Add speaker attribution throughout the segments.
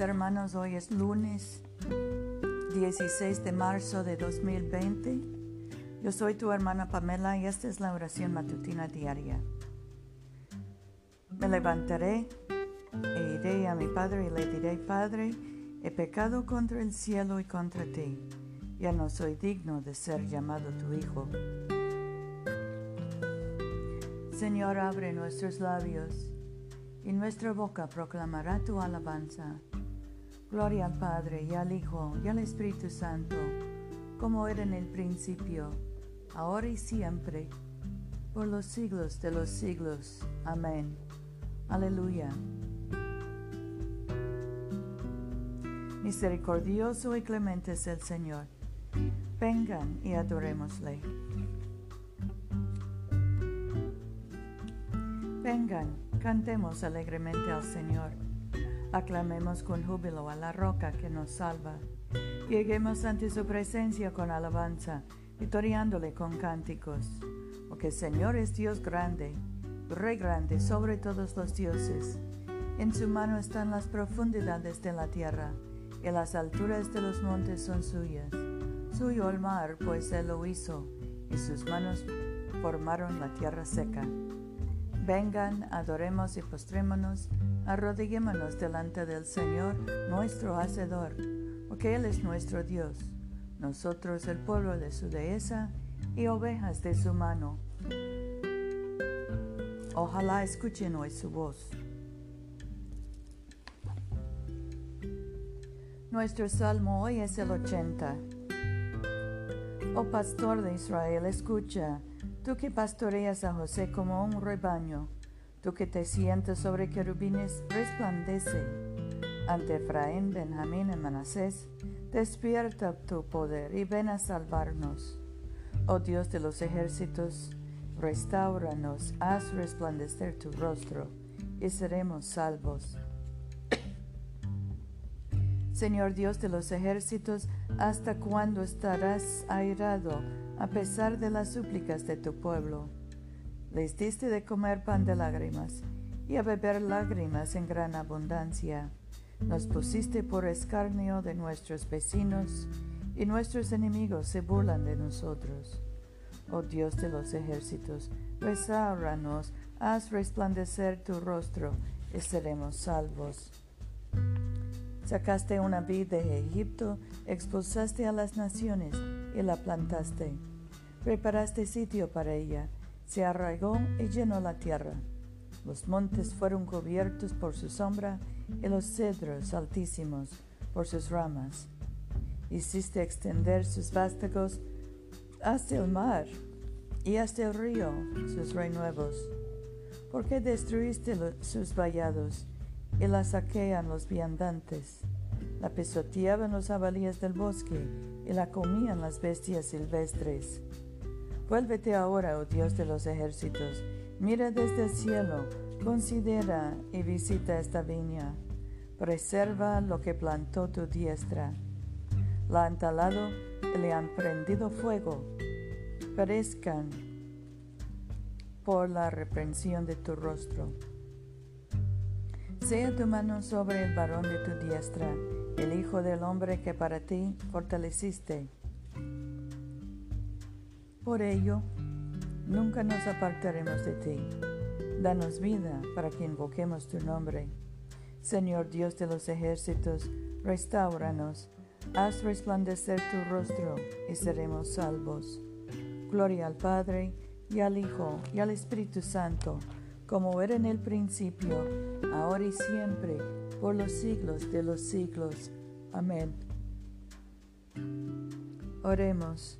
Speaker 1: Hermanos, hoy es lunes 16 de marzo de 2020. Yo soy tu hermana Pamela y esta es la oración matutina diaria. Me levantaré e iré a mi Padre y le diré, Padre, he pecado contra el cielo y contra ti. Ya no soy digno de ser llamado tu Hijo. Señor, abre nuestros labios y nuestra boca proclamará tu alabanza. Gloria al Padre y al Hijo y al Espíritu Santo, como era en el principio, ahora y siempre, por los siglos de los siglos. Amén. Aleluya. Misericordioso y clemente es el Señor. Vengan y adorémosle. Vengan, cantemos alegremente al Señor. Aclamemos con júbilo a la roca que nos salva. Lleguemos ante su presencia con alabanza, victoriándole con cánticos. Porque el Señor es Dios grande, Rey grande sobre todos los dioses. En su mano están las profundidades de la tierra, y las alturas de los montes son suyas. Suyo el mar, pues él lo hizo, y sus manos formaron la tierra seca. Vengan, adoremos y postrémonos, arrodillémonos delante del Señor, nuestro Hacedor, porque Él es nuestro Dios, nosotros el pueblo de su dehesa y ovejas de su mano. Ojalá escuchen hoy su voz. Nuestro salmo hoy es el 80. Oh pastor de Israel, escucha Tú que pastoreas a José como un rebaño, tú que te sientas sobre querubines, resplandece. Ante Efraín, Benjamín y Manasés, despierta tu poder y ven a salvarnos. Oh Dios de los ejércitos, restauranos, haz resplandecer tu rostro y seremos salvos. Señor Dios de los ejércitos, ¿hasta cuándo estarás airado a pesar de las súplicas de tu pueblo. Les diste de comer pan de lágrimas y a beber lágrimas en gran abundancia. Nos pusiste por escarnio de nuestros vecinos y nuestros enemigos se burlan de nosotros. Oh Dios de los ejércitos, restauranos, haz resplandecer tu rostro y seremos salvos. Sacaste una vid de Egipto, expulsaste a las naciones y la plantaste. Preparaste sitio para ella, se arraigó y llenó la tierra. Los montes fueron cubiertos por su sombra y los cedros altísimos por sus ramas. Hiciste extender sus vástagos hasta el mar y hasta el río sus renuevos. ¿Por qué destruiste sus vallados y la saquean los viandantes? La pisoteaban los jabalíes del bosque y la comían las bestias silvestres. Vuélvete ahora, oh Dios de los ejércitos, mira desde el cielo, considera y visita esta viña. Preserva lo que plantó tu diestra. La han talado y le han prendido fuego. Perezcan por la reprensión de tu rostro. Sea tu mano sobre el varón de tu diestra el Hijo del Hombre que para ti fortaleciste. Por ello, nunca nos apartaremos de ti. Danos vida para que invoquemos tu nombre. Señor Dios de los ejércitos, restauranos, haz resplandecer tu rostro y seremos salvos. Gloria al Padre, y al Hijo, y al Espíritu Santo, como era en el principio, ahora y siempre, por los siglos de los siglos. Amén. Oremos.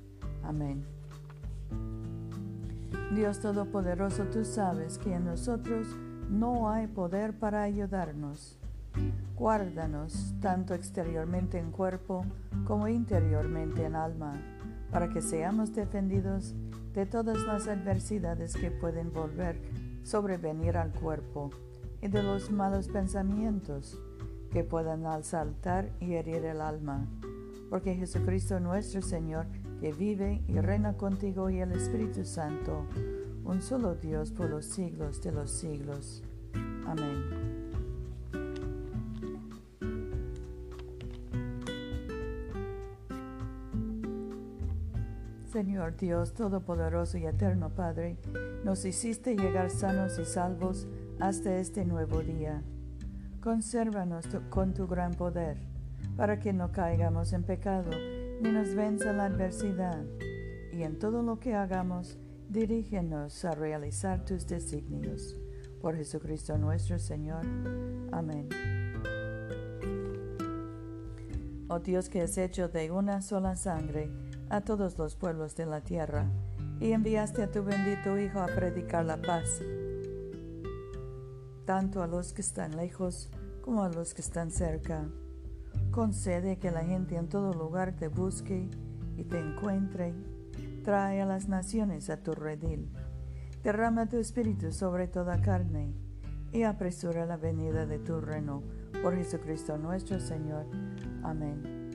Speaker 1: Amén. Dios Todopoderoso, tú sabes que en nosotros no hay poder para ayudarnos. Guárdanos tanto exteriormente en cuerpo como interiormente en alma, para que seamos defendidos de todas las adversidades que pueden volver sobrevenir al cuerpo y de los malos pensamientos que puedan asaltar y herir el alma. Porque Jesucristo nuestro Señor, que vive y reina contigo y el Espíritu Santo, un solo Dios por los siglos de los siglos. Amén. Señor Dios Todopoderoso y Eterno Padre, nos hiciste llegar sanos y salvos hasta este nuevo día. Consérvanos con tu gran poder, para que no caigamos en pecado, ni nos venza la adversidad, y en todo lo que hagamos, dirígenos a realizar tus designios. Por Jesucristo nuestro Señor. Amén. Oh Dios que es hecho de una sola sangre a todos los pueblos de la tierra, y enviaste a tu bendito Hijo a predicar la paz tanto a los que están lejos como a los que están cerca. Concede que la gente en todo lugar te busque y te encuentre. Trae a las naciones a tu redil. Derrama tu espíritu sobre toda carne y apresura la venida de tu reino. Por Jesucristo nuestro Señor. Amén.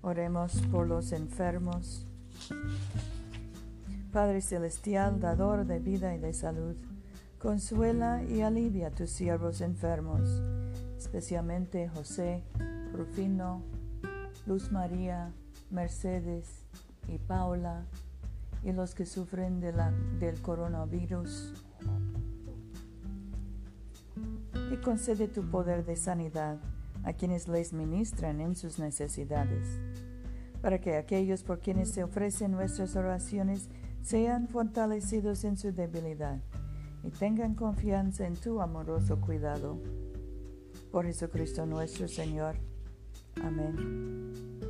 Speaker 1: Oremos por los enfermos. Padre Celestial, dador de vida y de salud Consuela y alivia a tus siervos enfermos, especialmente José, Rufino, Luz María, Mercedes y Paula, y los que sufren de la, del coronavirus. Y concede tu poder de sanidad a quienes les ministran en sus necesidades, para que aquellos por quienes se ofrecen nuestras oraciones sean fortalecidos en su debilidad y tengan confianza en tu amoroso cuidado. Por Jesucristo nuestro Señor. Amén.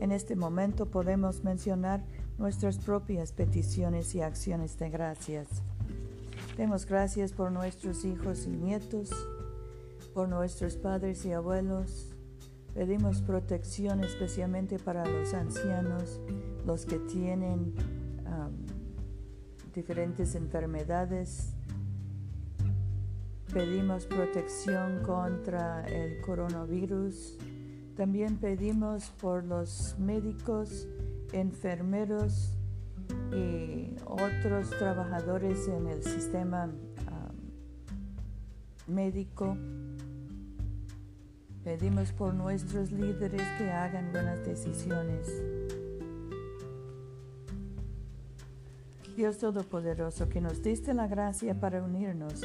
Speaker 1: En este momento podemos mencionar nuestras propias peticiones y acciones de gracias. Demos gracias por nuestros hijos y nietos, por nuestros padres y abuelos. Pedimos protección especialmente para los ancianos, los que tienen diferentes enfermedades Pedimos protección contra el coronavirus. También pedimos por los médicos, enfermeros y otros trabajadores en el sistema um, médico. Pedimos por nuestros líderes que hagan buenas decisiones. Dios Todopoderoso, que nos diste la gracia para unirnos